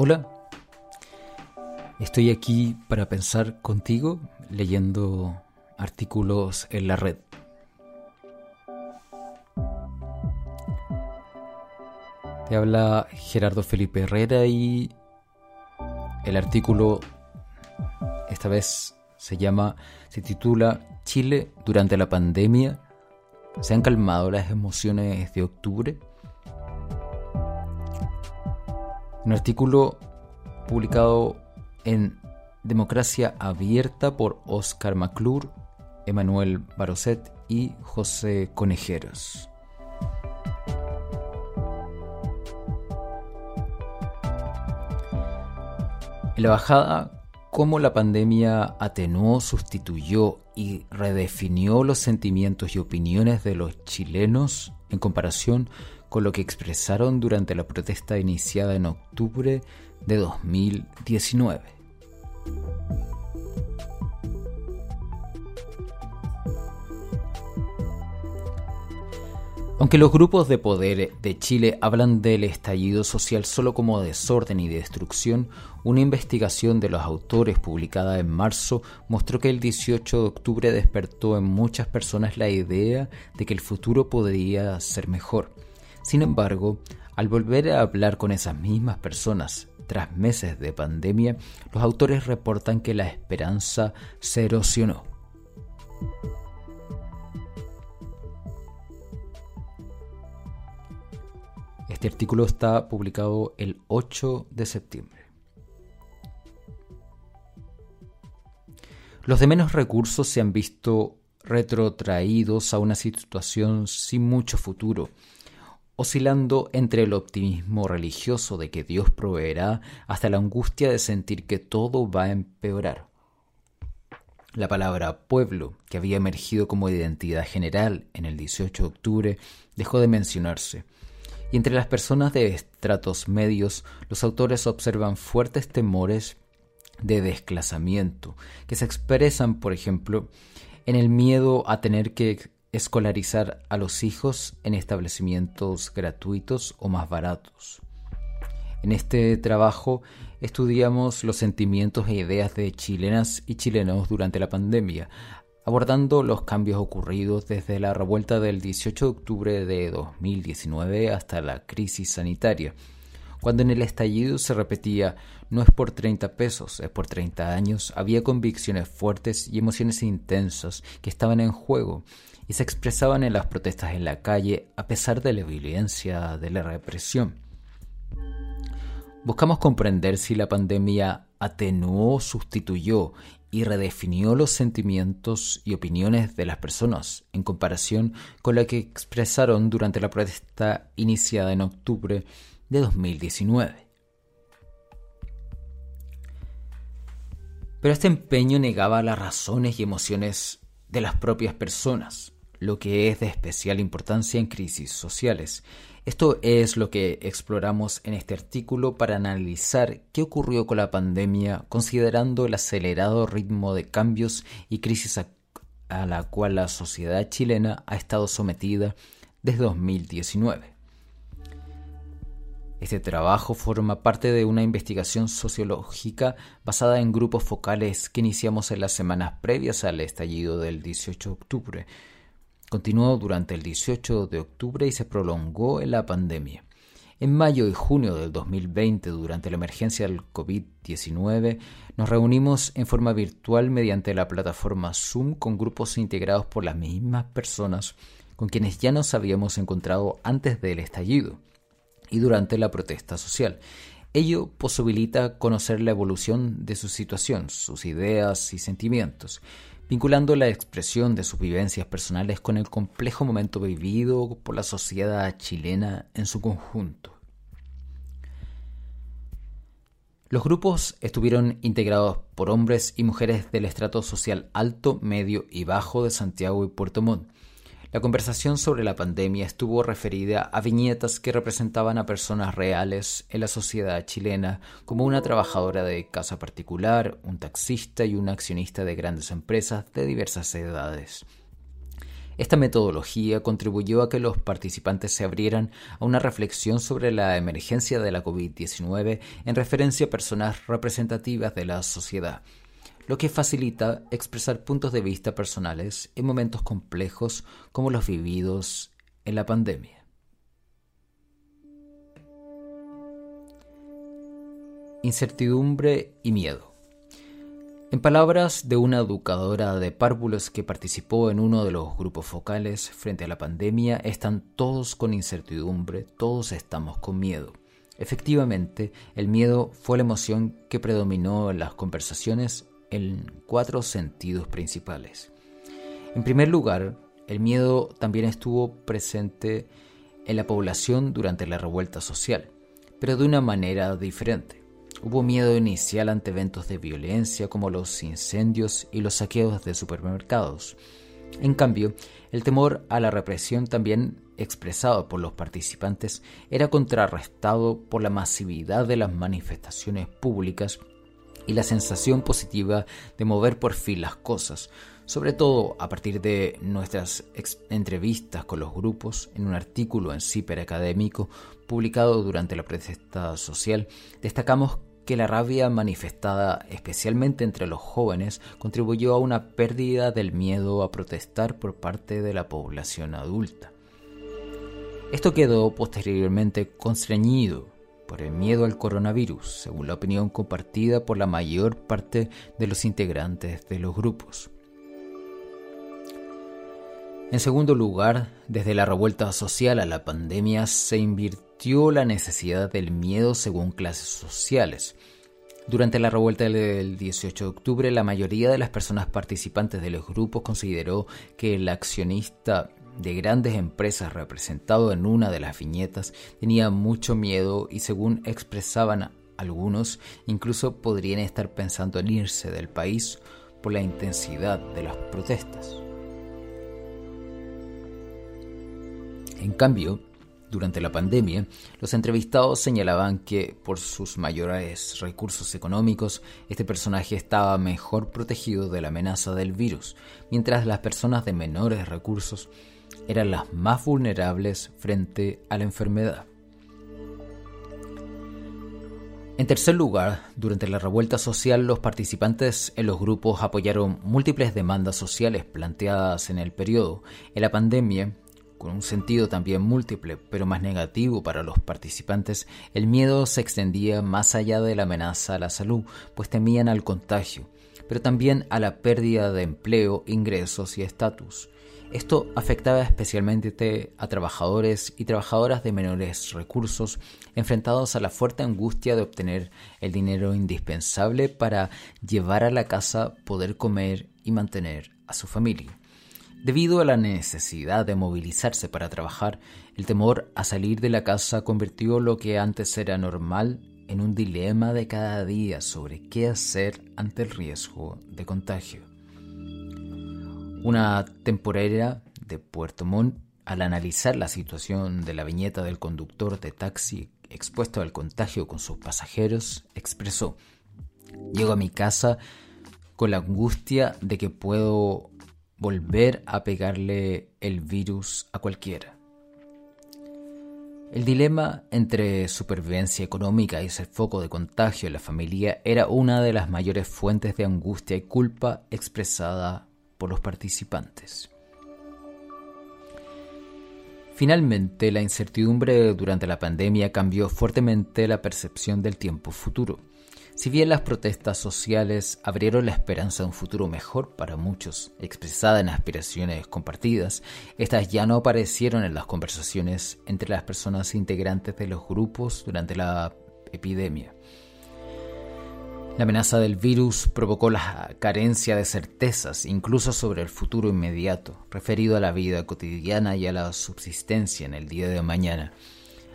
Hola, estoy aquí para pensar contigo leyendo artículos en la red. Te habla Gerardo Felipe Herrera y el artículo esta vez se llama, se titula Chile durante la pandemia. ¿Se han calmado las emociones de octubre? Un artículo publicado en Democracia Abierta por Oscar McClure, Emanuel Baroset y José Conejeros. En la bajada, cómo la pandemia atenuó, sustituyó y redefinió los sentimientos y opiniones de los chilenos en comparación con lo que expresaron durante la protesta iniciada en octubre de 2019. Aunque los grupos de poder de Chile hablan del estallido social solo como desorden y destrucción, una investigación de los autores publicada en marzo mostró que el 18 de octubre despertó en muchas personas la idea de que el futuro podría ser mejor. Sin embargo, al volver a hablar con esas mismas personas tras meses de pandemia, los autores reportan que la esperanza se erosionó. Este artículo está publicado el 8 de septiembre. Los de menos recursos se han visto retrotraídos a una situación sin mucho futuro, oscilando entre el optimismo religioso de que Dios proveerá hasta la angustia de sentir que todo va a empeorar. La palabra pueblo, que había emergido como identidad general en el 18 de octubre, dejó de mencionarse y entre las personas de estratos medios los autores observan fuertes temores de desclasamiento, que se expresan, por ejemplo, en el miedo a tener que escolarizar a los hijos en establecimientos gratuitos o más baratos. En este trabajo estudiamos los sentimientos e ideas de chilenas y chilenos durante la pandemia, abordando los cambios ocurridos desde la revuelta del 18 de octubre de 2019 hasta la crisis sanitaria, cuando en el estallido se repetía no es por 30 pesos, es por 30 años, había convicciones fuertes y emociones intensas que estaban en juego y se expresaban en las protestas en la calle a pesar de la violencia de la represión. Buscamos comprender si la pandemia atenuó, sustituyó y redefinió los sentimientos y opiniones de las personas en comparación con lo que expresaron durante la protesta iniciada en octubre de 2019. Pero este empeño negaba las razones y emociones de las propias personas, lo que es de especial importancia en crisis sociales, esto es lo que exploramos en este artículo para analizar qué ocurrió con la pandemia considerando el acelerado ritmo de cambios y crisis a, la cual la sociedad chilena ha estado sometida desde 2019. Este trabajo forma parte de una investigación sociológica basada en grupos focales que iniciamos en las semanas previas al estallido del 18 de octubre, Continuó durante el 18 de octubre y se prolongó en la pandemia. En mayo y junio del 2020, durante la emergencia del COVID-19, nos reunimos en forma virtual mediante la plataforma Zoom con grupos integrados por las mismas personas con quienes ya nos habíamos encontrado antes del estallido y durante la protesta social. Ello posibilita conocer la evolución de su situación, sus ideas y sentimientos, vinculando la expresión de sus vivencias personales con el complejo momento vivido por la sociedad chilena en su conjunto. Los grupos estuvieron integrados por hombres y mujeres del estrato social alto, medio y bajo de Santiago y Puerto Montt, la conversación sobre la pandemia estuvo referida a viñetas que representaban a personas reales en la sociedad chilena, como una trabajadora de casa particular, un taxista y un accionista de grandes empresas de diversas edades. Esta metodología contribuyó a que los participantes se abrieran a una reflexión sobre la emergencia de la COVID-19 en referencia a personas representativas de la sociedad lo que facilita expresar puntos de vista personales en momentos complejos como los vividos en la pandemia. Incertidumbre y miedo. En palabras de una educadora de párvulos que participó en uno de los grupos focales frente a la pandemia, están todos con incertidumbre, todos estamos con miedo. Efectivamente, el miedo fue la emoción que predominó en las conversaciones en cuatro sentidos principales. En primer lugar, el miedo también estuvo presente en la población durante la revuelta social, pero de una manera diferente. Hubo miedo inicial ante eventos de violencia como los incendios y los saqueos de supermercados. En cambio, el temor a la represión también expresado por los participantes era contrarrestado por la masividad de las manifestaciones públicas y la sensación positiva de mover por fin las cosas, sobre todo a partir de nuestras entrevistas con los grupos en un artículo en CIPER académico publicado durante la protesta social, destacamos que la rabia manifestada especialmente entre los jóvenes contribuyó a una pérdida del miedo a protestar por parte de la población adulta. Esto quedó posteriormente constreñido por el miedo al coronavirus, según la opinión compartida por la mayor parte de los integrantes de los grupos. En segundo lugar, desde la revuelta social a la pandemia se invirtió la necesidad del miedo según clases sociales. Durante la revuelta del 18 de octubre, la mayoría de las personas participantes de los grupos consideró que el accionista de grandes empresas representado en una de las viñetas tenía mucho miedo y según expresaban algunos, incluso podrían estar pensando en irse del país por la intensidad de las protestas. En cambio, durante la pandemia, los entrevistados señalaban que por sus mayores recursos económicos, este personaje estaba mejor protegido de la amenaza del virus, mientras las personas de menores recursos eran las más vulnerables frente a la enfermedad. En tercer lugar, durante la revuelta social, los participantes en los grupos apoyaron múltiples demandas sociales planteadas en el periodo. En la pandemia, con un sentido también múltiple, pero más negativo para los participantes, el miedo se extendía más allá de la amenaza a la salud, pues temían al contagio, pero también a la pérdida de empleo, ingresos y estatus. Esto afectaba especialmente a trabajadores y trabajadoras de menores recursos enfrentados a la fuerte angustia de obtener el dinero indispensable para llevar a la casa, poder comer y mantener a su familia. Debido a la necesidad de movilizarse para trabajar, el temor a salir de la casa convirtió lo que antes era normal en un dilema de cada día sobre qué hacer ante el riesgo de contagio. Una temporera de Puerto Montt, al analizar la situación de la viñeta del conductor de taxi expuesto al contagio con sus pasajeros, expresó, Llego a mi casa con la angustia de que puedo volver a pegarle el virus a cualquiera. El dilema entre supervivencia económica y ser foco de contagio en la familia era una de las mayores fuentes de angustia y culpa expresada por los participantes. Finalmente, la incertidumbre durante la pandemia cambió fuertemente la percepción del tiempo futuro. Si bien las protestas sociales abrieron la esperanza de un futuro mejor para muchos, expresada en aspiraciones compartidas, estas ya no aparecieron en las conversaciones entre las personas integrantes de los grupos durante la epidemia. La amenaza del virus provocó la carencia de certezas, incluso sobre el futuro inmediato, referido a la vida cotidiana y a la subsistencia en el día de mañana,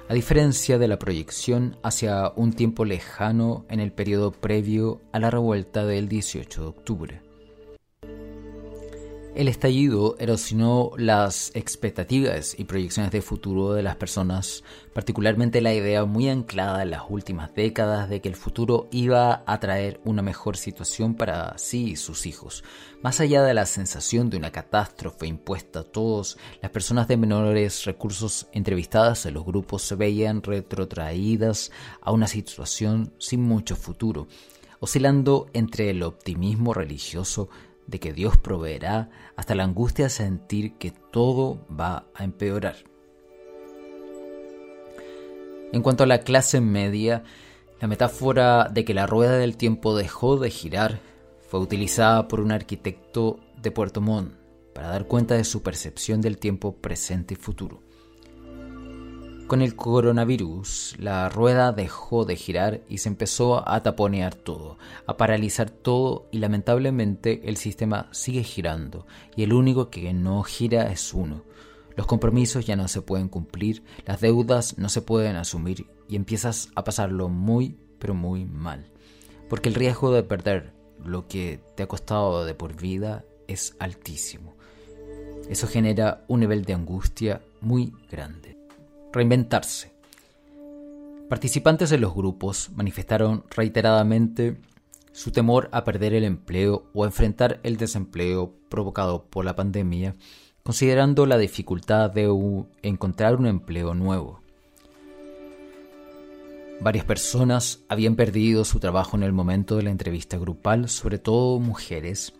a diferencia de la proyección hacia un tiempo lejano en el periodo previo a la revuelta del 18 de octubre. El estallido erosionó las expectativas y proyecciones de futuro de las personas, particularmente la idea muy anclada en las últimas décadas de que el futuro iba a traer una mejor situación para sí y sus hijos. Más allá de la sensación de una catástrofe impuesta a todos, las personas de menores recursos entrevistadas en los grupos se veían retrotraídas a una situación sin mucho futuro, oscilando entre el optimismo religioso de que Dios proveerá hasta la angustia de sentir que todo va a empeorar. En cuanto a la clase media, la metáfora de que la rueda del tiempo dejó de girar fue utilizada por un arquitecto de Puerto Montt para dar cuenta de su percepción del tiempo presente y futuro. Con el coronavirus, la rueda dejó de girar y se empezó a taponear todo, a paralizar todo y lamentablemente el sistema sigue girando y el único que no gira es uno. Los compromisos ya no se pueden cumplir, las deudas no se pueden asumir y empiezas a pasarlo muy, pero muy mal. Porque el riesgo de perder lo que te ha costado de por vida es altísimo. Eso genera un nivel de angustia muy grande reinventarse. Participantes de los grupos manifestaron reiteradamente su temor a perder el empleo o a enfrentar el desempleo provocado por la pandemia, considerando la dificultad de encontrar un empleo nuevo. Varias personas habían perdido su trabajo en el momento de la entrevista grupal, sobre todo mujeres,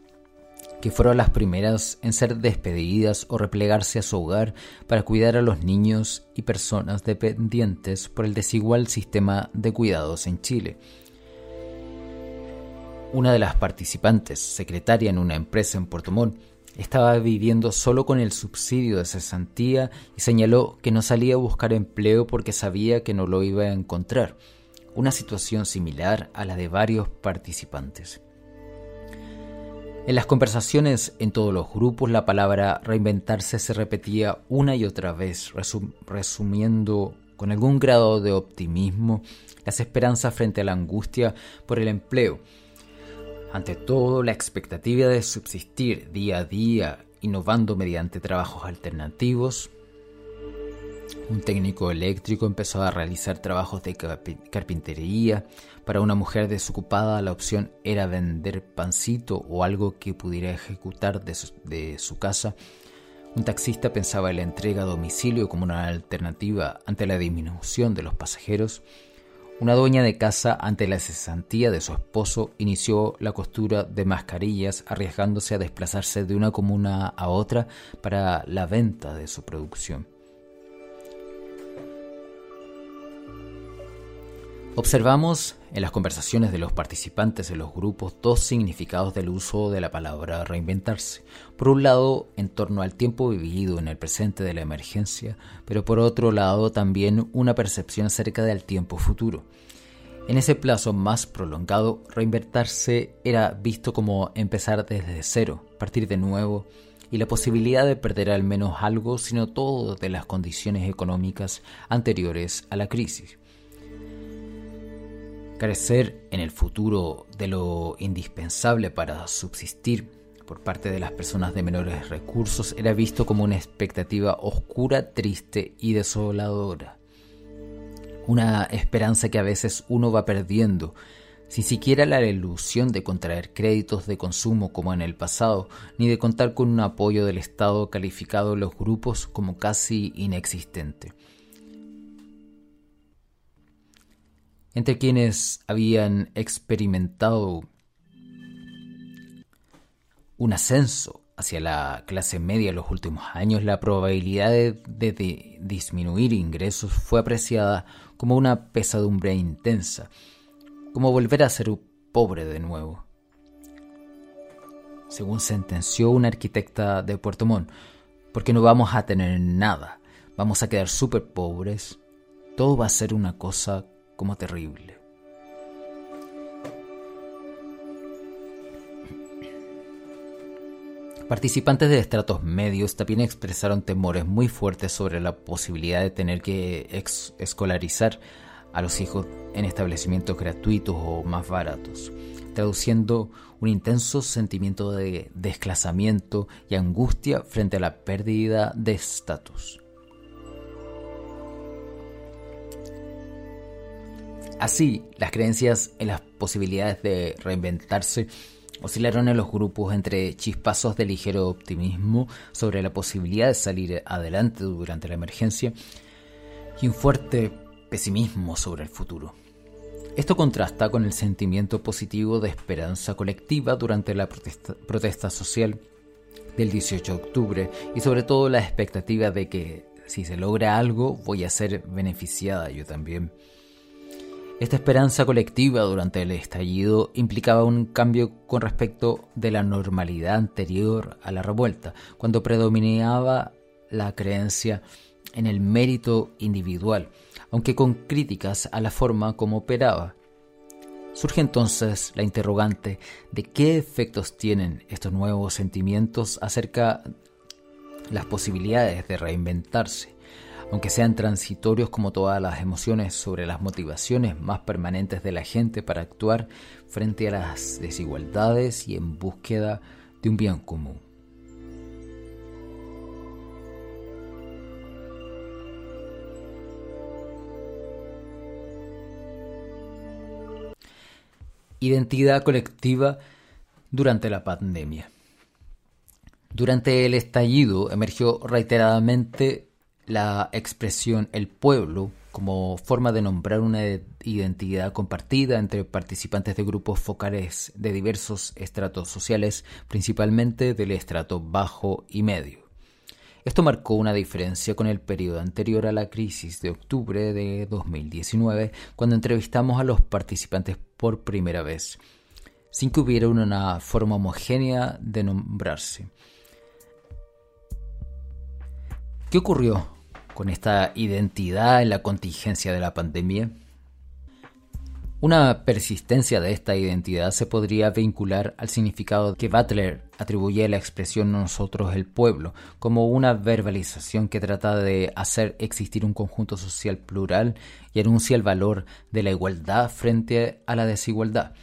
que fueron las primeras en ser despedidas o replegarse a su hogar para cuidar a los niños y personas dependientes por el desigual sistema de cuidados en Chile. Una de las participantes, secretaria en una empresa en Puerto Montt, estaba viviendo solo con el subsidio de cesantía y señaló que no salía a buscar empleo porque sabía que no lo iba a encontrar, una situación similar a la de varios participantes. En las conversaciones en todos los grupos la palabra reinventarse se repetía una y otra vez, resumiendo con algún grado de optimismo las esperanzas frente a la angustia por el empleo. Ante todo, la expectativa de subsistir día a día, innovando mediante trabajos alternativos, un técnico eléctrico empezó a realizar trabajos de carpintería. Para una mujer desocupada la opción era vender pancito o algo que pudiera ejecutar de su, casa. Un taxista pensaba en la entrega a domicilio como una alternativa ante la disminución de los pasajeros. Una dueña de casa, ante la cesantía de su esposo, inició la costura de mascarillas, arriesgándose a desplazarse de una comuna a otra para la venta de su producción. Observamos en las conversaciones de los participantes de los grupos dos significados del uso de la palabra reinventarse. Por un lado, en torno al tiempo vivido en el presente de la emergencia, pero por otro lado también una percepción acerca del tiempo futuro. En ese plazo más prolongado, reinventarse era visto como empezar desde cero, partir de nuevo, y la posibilidad de perder al menos algo, sino todo de las condiciones económicas anteriores a la crisis. Carecer en el futuro de lo indispensable para subsistir por parte de las personas de menores recursos era visto como una expectativa oscura, triste y desoladora. Una esperanza que a veces uno va perdiendo, sin siquiera la ilusión de contraer créditos de consumo como en el pasado, ni de contar con un apoyo del Estado calificado en los grupos como casi inexistente. Entre quienes habían experimentado un ascenso hacia la clase media en los últimos años, la probabilidad de, disminuir ingresos fue apreciada como una pesadumbre intensa, como volver a ser pobre de nuevo. Según sentenció una arquitecta de Puerto Montt, porque no vamos a tener nada, vamos a quedar súper pobres, todo va a ser una cosa como terrible. Participantes de estratos medios también expresaron temores muy fuertes sobre la posibilidad de tener que escolarizar a los hijos en establecimientos gratuitos o más baratos, traduciendo un intenso sentimiento de desclasamiento y angustia frente a la pérdida de estatus. Así, las creencias en las posibilidades de reinventarse oscilaron en los grupos entre chispazos de ligero optimismo sobre la posibilidad de salir adelante durante la emergencia y un fuerte pesimismo sobre el futuro. Esto contrasta con el sentimiento positivo de esperanza colectiva durante la protesta, social del 18 de octubre y sobre todo la expectativa de que si se logra algo voy a ser beneficiada yo también. Esta esperanza colectiva durante el estallido implicaba un cambio con respecto de la normalidad anterior a la revuelta, cuando predominaba la creencia en el mérito individual, aunque con críticas a la forma como operaba. Surge entonces la interrogante de qué efectos tienen estos nuevos sentimientos acerca las posibilidades de reinventarse aunque sean transitorios como todas las emociones sobre las motivaciones más permanentes de la gente para actuar frente a las desigualdades y en búsqueda de un bien común. Identidad colectiva durante la pandemia. Durante el estallido emergió reiteradamente la expresión el pueblo como forma de nombrar una identidad compartida entre participantes de grupos focales de diversos estratos sociales, principalmente del estrato bajo y medio. Esto marcó una diferencia con el periodo anterior a la crisis de octubre de 2019, cuando entrevistamos a los participantes por primera vez, sin que hubiera una forma homogénea de nombrarse. ¿Qué ocurrió con esta identidad en la contingencia de la pandemia? Una persistencia de esta identidad se podría vincular al significado que Butler atribuye a la expresión nosotros el pueblo, como una verbalización que trata de hacer existir un conjunto social plural y anuncia el valor de la igualdad frente a la desigualdad.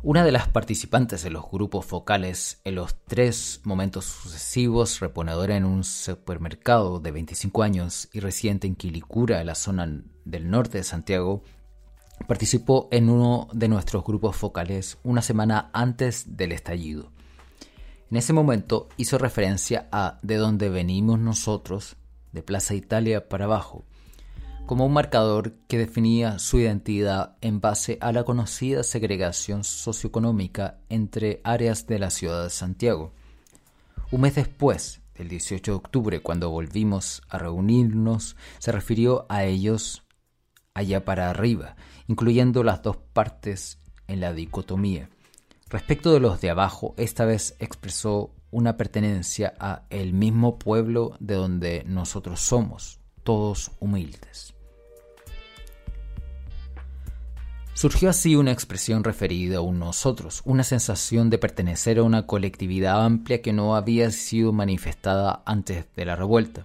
Una de las participantes en los grupos focales en los tres momentos sucesivos, reponedora en un supermercado de 25 años y residente en Quilicura, la zona del norte de Santiago, participó en uno de nuestros grupos focales una semana antes del estallido. En ese momento hizo referencia a de dónde venimos nosotros, de Plaza Italia para abajo, como un marcador que definía su identidad en base a la conocida segregación socioeconómica entre áreas de la ciudad de Santiago. Un mes después, el 18 de octubre, cuando volvimos a reunirnos, se refirió a ellos allá para arriba, incluyendo las dos partes en la dicotomía. Respecto de los de abajo, esta vez expresó una pertenencia a el mismo pueblo de donde nosotros somos, todos humildes. Surgió así una expresión referida a un nosotros, una sensación de pertenecer a una colectividad amplia que no había sido manifestada antes de la revuelta.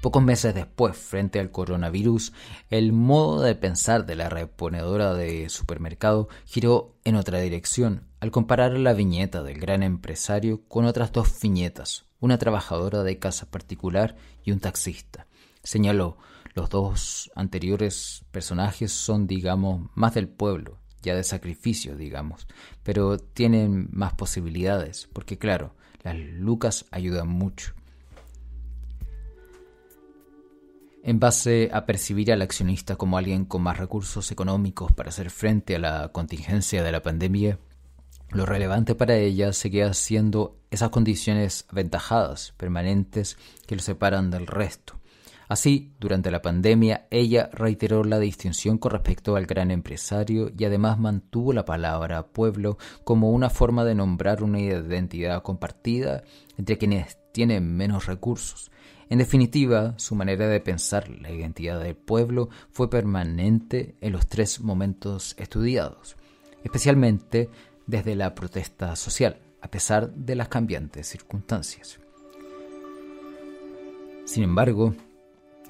Pocos meses después, frente al coronavirus, el modo de pensar de la reponedora de supermercado giró en otra dirección al comparar la viñeta del gran empresario con otras dos viñetas, una trabajadora de casa particular y un taxista. Señaló, los dos anteriores personajes son, digamos, más del pueblo, ya de sacrificio, digamos, pero tienen más posibilidades, porque claro, las lucas ayudan mucho. En base a percibir al accionista como alguien con más recursos económicos para hacer frente a la contingencia de la pandemia, lo relevante para ella seguía siendo esas condiciones aventajadas, permanentes, que lo separan del resto. Así, durante la pandemia, ella reiteró la distinción con respecto al gran empresario y además mantuvo la palabra pueblo como una forma de nombrar una identidad compartida entre quienes tienen menos recursos. En definitiva, su manera de pensar la identidad del pueblo fue permanente en los tres momentos estudiados, especialmente desde la protesta social, a pesar de las cambiantes circunstancias. Sin embargo,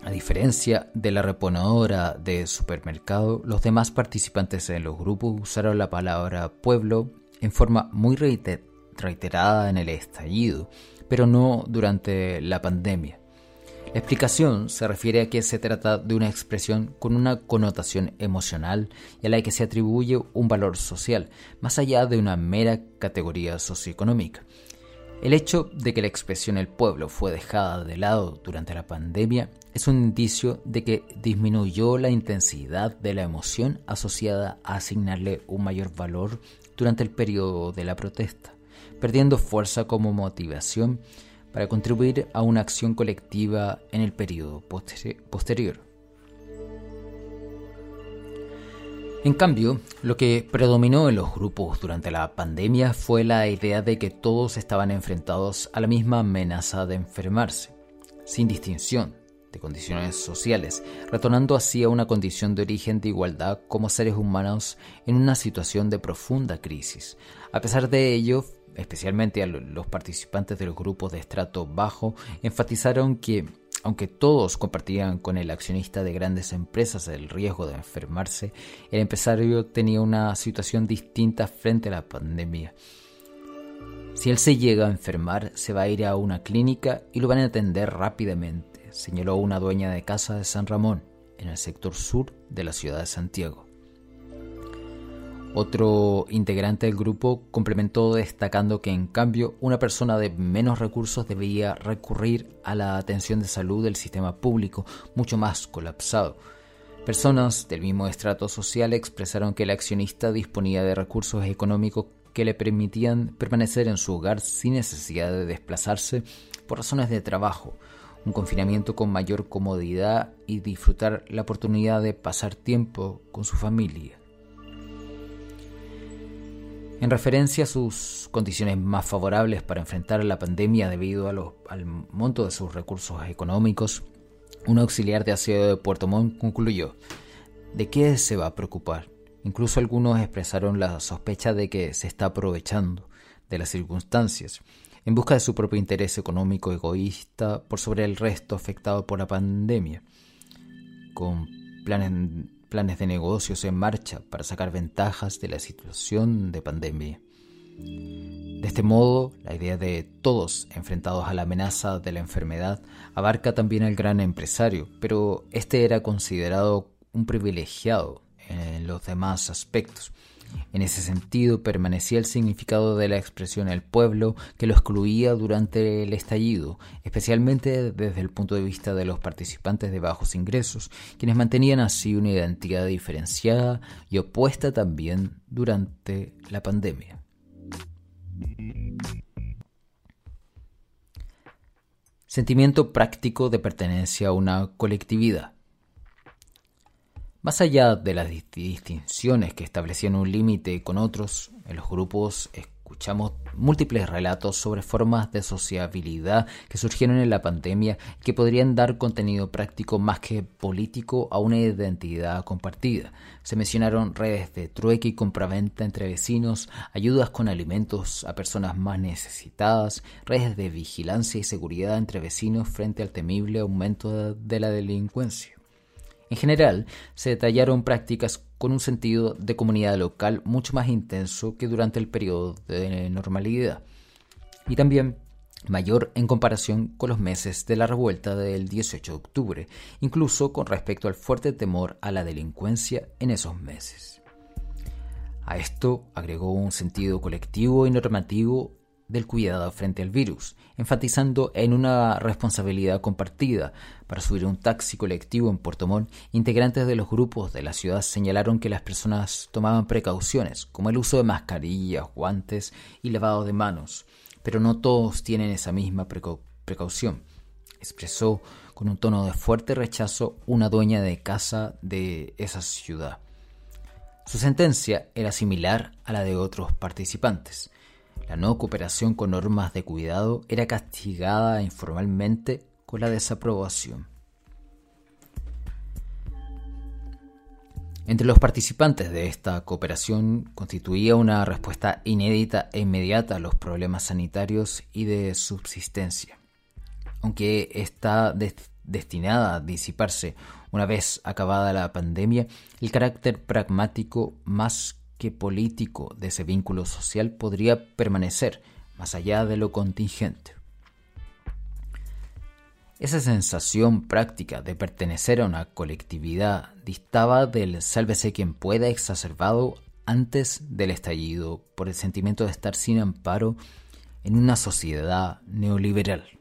a diferencia de la reponedora de supermercado, los demás participantes en los grupos usaron la palabra pueblo en forma muy reiterada en el estallido, pero no durante la pandemia. La explicación se refiere a que se trata de una expresión con una connotación emocional y a la que se atribuye un valor social, más allá de una mera categoría socioeconómica. El hecho de que la expresión el pueblo fue dejada de lado durante la pandemia es un indicio de que disminuyó la intensidad de la emoción asociada a asignarle un mayor valor durante el periodo de la protesta, perdiendo fuerza como motivación para contribuir a una acción colectiva en el periodo posterior. En cambio, lo que predominó en los grupos durante la pandemia fue la idea de que todos estaban enfrentados a la misma amenaza de enfermarse, sin distinción de condiciones sociales, retornando así a una condición de origen de igualdad como seres humanos en una situación de profunda crisis. A pesar de ello, especialmente a los participantes de los grupos de estrato bajo, enfatizaron que, aunque todos compartían con el accionista de grandes empresas el riesgo de enfermarse, el empresario tenía una situación distinta frente a la pandemia. Si él se llega a enfermar, se va a ir a una clínica y lo van a atender rápidamente, señaló una dueña de casa de San Ramón, en el sector sur de la ciudad de Santiago. Otro integrante del grupo complementó destacando que en cambio una persona de menos recursos debía recurrir a la atención de salud del sistema público mucho más colapsado. Personas del mismo estrato social expresaron que el accionista disponía de recursos económicos que le permitían permanecer en su hogar sin necesidad de desplazarse por razones de trabajo, un confinamiento con mayor comodidad y disfrutar la oportunidad de pasar tiempo con su familia. En referencia a sus condiciones más favorables para enfrentar la pandemia debido al monto de sus recursos económicos, un auxiliar de aseo de Puerto Montt concluyó, ¿de qué se va a preocupar? Incluso algunos expresaron la sospecha de que se está aprovechando de las circunstancias en busca de su propio interés económico egoísta por sobre el resto afectado por la pandemia, con planes planes de negocios en marcha para sacar ventajas de la situación de pandemia. De este modo, la idea de todos enfrentados a la amenaza de la enfermedad abarca también al gran empresario, pero este era considerado un privilegiado en los demás aspectos, en ese sentido, permanecía el significado de la expresión el pueblo que lo excluía durante el estallido, especialmente desde el punto de vista de los participantes de bajos ingresos, quienes mantenían así una identidad diferenciada y opuesta también durante la pandemia. Sentimiento práctico de pertenencia a una colectividad. Más allá de las distinciones que establecían un límite con otros, en los grupos escuchamos múltiples relatos sobre formas de sociabilidad que surgieron en la pandemia y que podrían dar contenido práctico más que político a una identidad compartida. Se mencionaron redes de trueque y compraventa entre vecinos, ayudas con alimentos a personas más necesitadas, redes de vigilancia y seguridad entre vecinos frente al temible aumento de la delincuencia. En general, se detallaron prácticas con un sentido de comunidad local mucho más intenso que durante el periodo de normalidad, y también mayor en comparación con los meses de la revuelta del 18 de octubre, incluso con respecto al fuerte temor a la delincuencia en esos meses. A esto agregó un sentido colectivo y normativo del cuidado frente al virus, enfatizando en una responsabilidad compartida. Para subir un taxi colectivo en Puerto Montt, integrantes de los grupos de la ciudad señalaron que las personas tomaban precauciones, como el uso de mascarillas, guantes y lavado de manos, pero no todos tienen esa misma precaución, expresó con un tono de fuerte rechazo una dueña de casa de esa ciudad. Su sentencia era similar a la de otros participantes. La no cooperación con normas de cuidado era castigada informalmente con la desaprobación. Entre los participantes de esta cooperación constituía una respuesta inédita e inmediata a los problemas sanitarios y de subsistencia. Aunque está destinada a disiparse una vez acabada la pandemia, el carácter pragmático más que político de ese vínculo social podría permanecer más allá de lo contingente. Esa sensación práctica de pertenecer a una colectividad distaba del sálvese quien pueda exacerbado antes del estallido por el sentimiento de estar sin amparo en una sociedad neoliberal.